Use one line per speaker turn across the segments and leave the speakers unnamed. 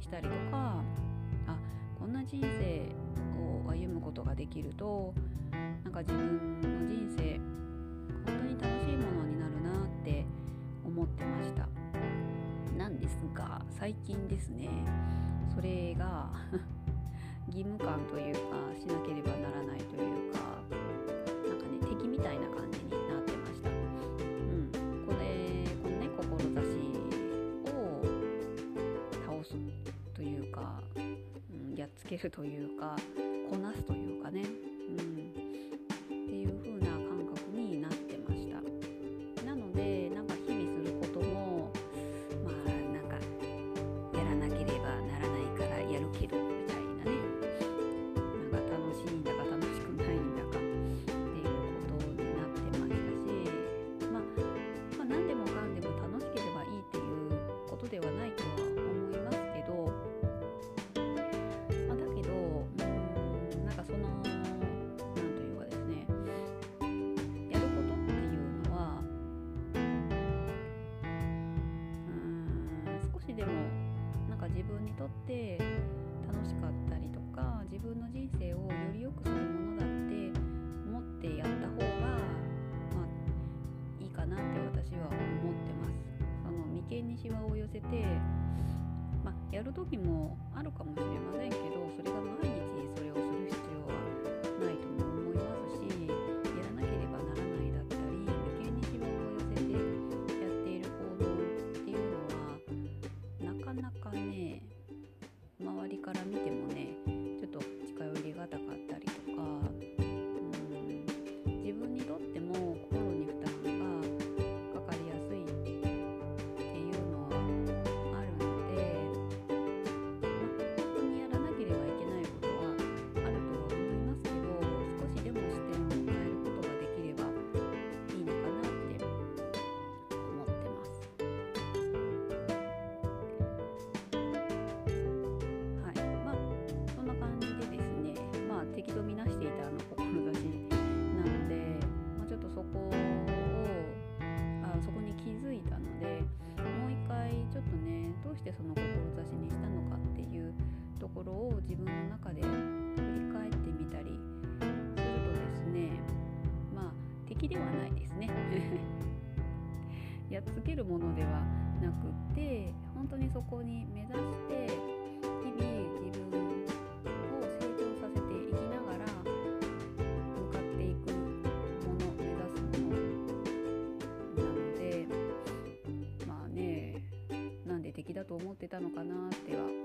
したりとかあこんな人生を歩むことができるとなんか自分の人生本当に楽しいものになるなって思ってました。なんですが最近ですねそれが 義務感というかしなければならないというかなんかね敵みたいな感じつけるというかこなすというかね、うん、れをより良くするものだって持ってやった方が、まあ、いいかなって私は思ってます。その眉間にシワを寄せて、まあ、やる時もあるかもしれませんけどそれが毎日自分の中で振り返ってみたりするとですねまあ敵ではないですね。やっつけるものではなくて本当にそこに目指して日々自分を成長させていきながら向かっていくもの目指すものなのでまあねなんで敵だと思ってたのかなっては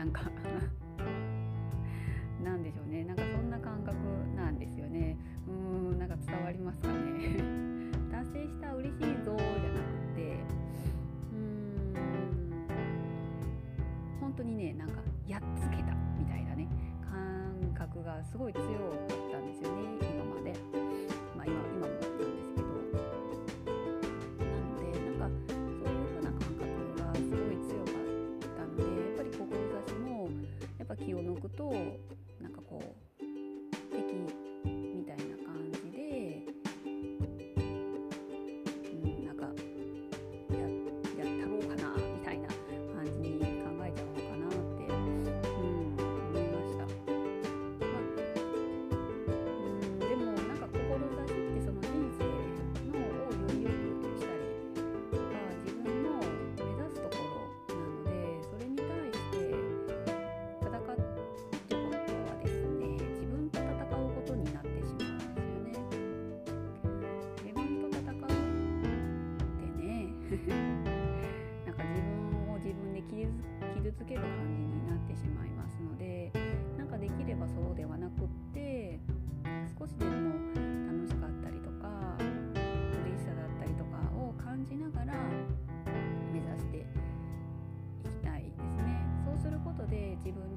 なんか なんでしょうね。なんかそんな感覚なんですよね。うーんなんか伝わりますかね。達成した嬉しいぞじゃなくてうーん。本当にねなんかやっつけたみたいなね感覚がすごい強かったんですよね今まで。気を抜くとなんかこう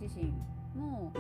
自身も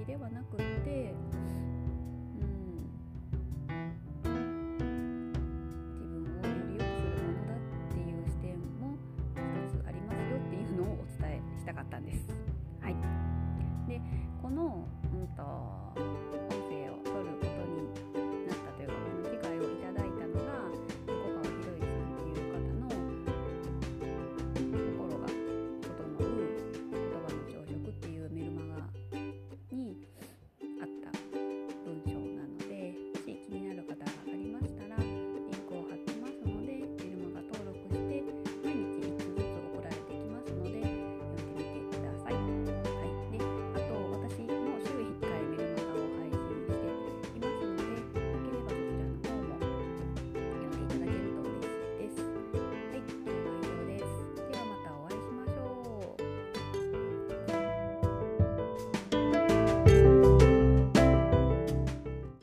的ではなくって、うん、自分をより良くするものだっていう視点も一つありますよっていうのをお伝えしたかったんです。はい、でこの、うんと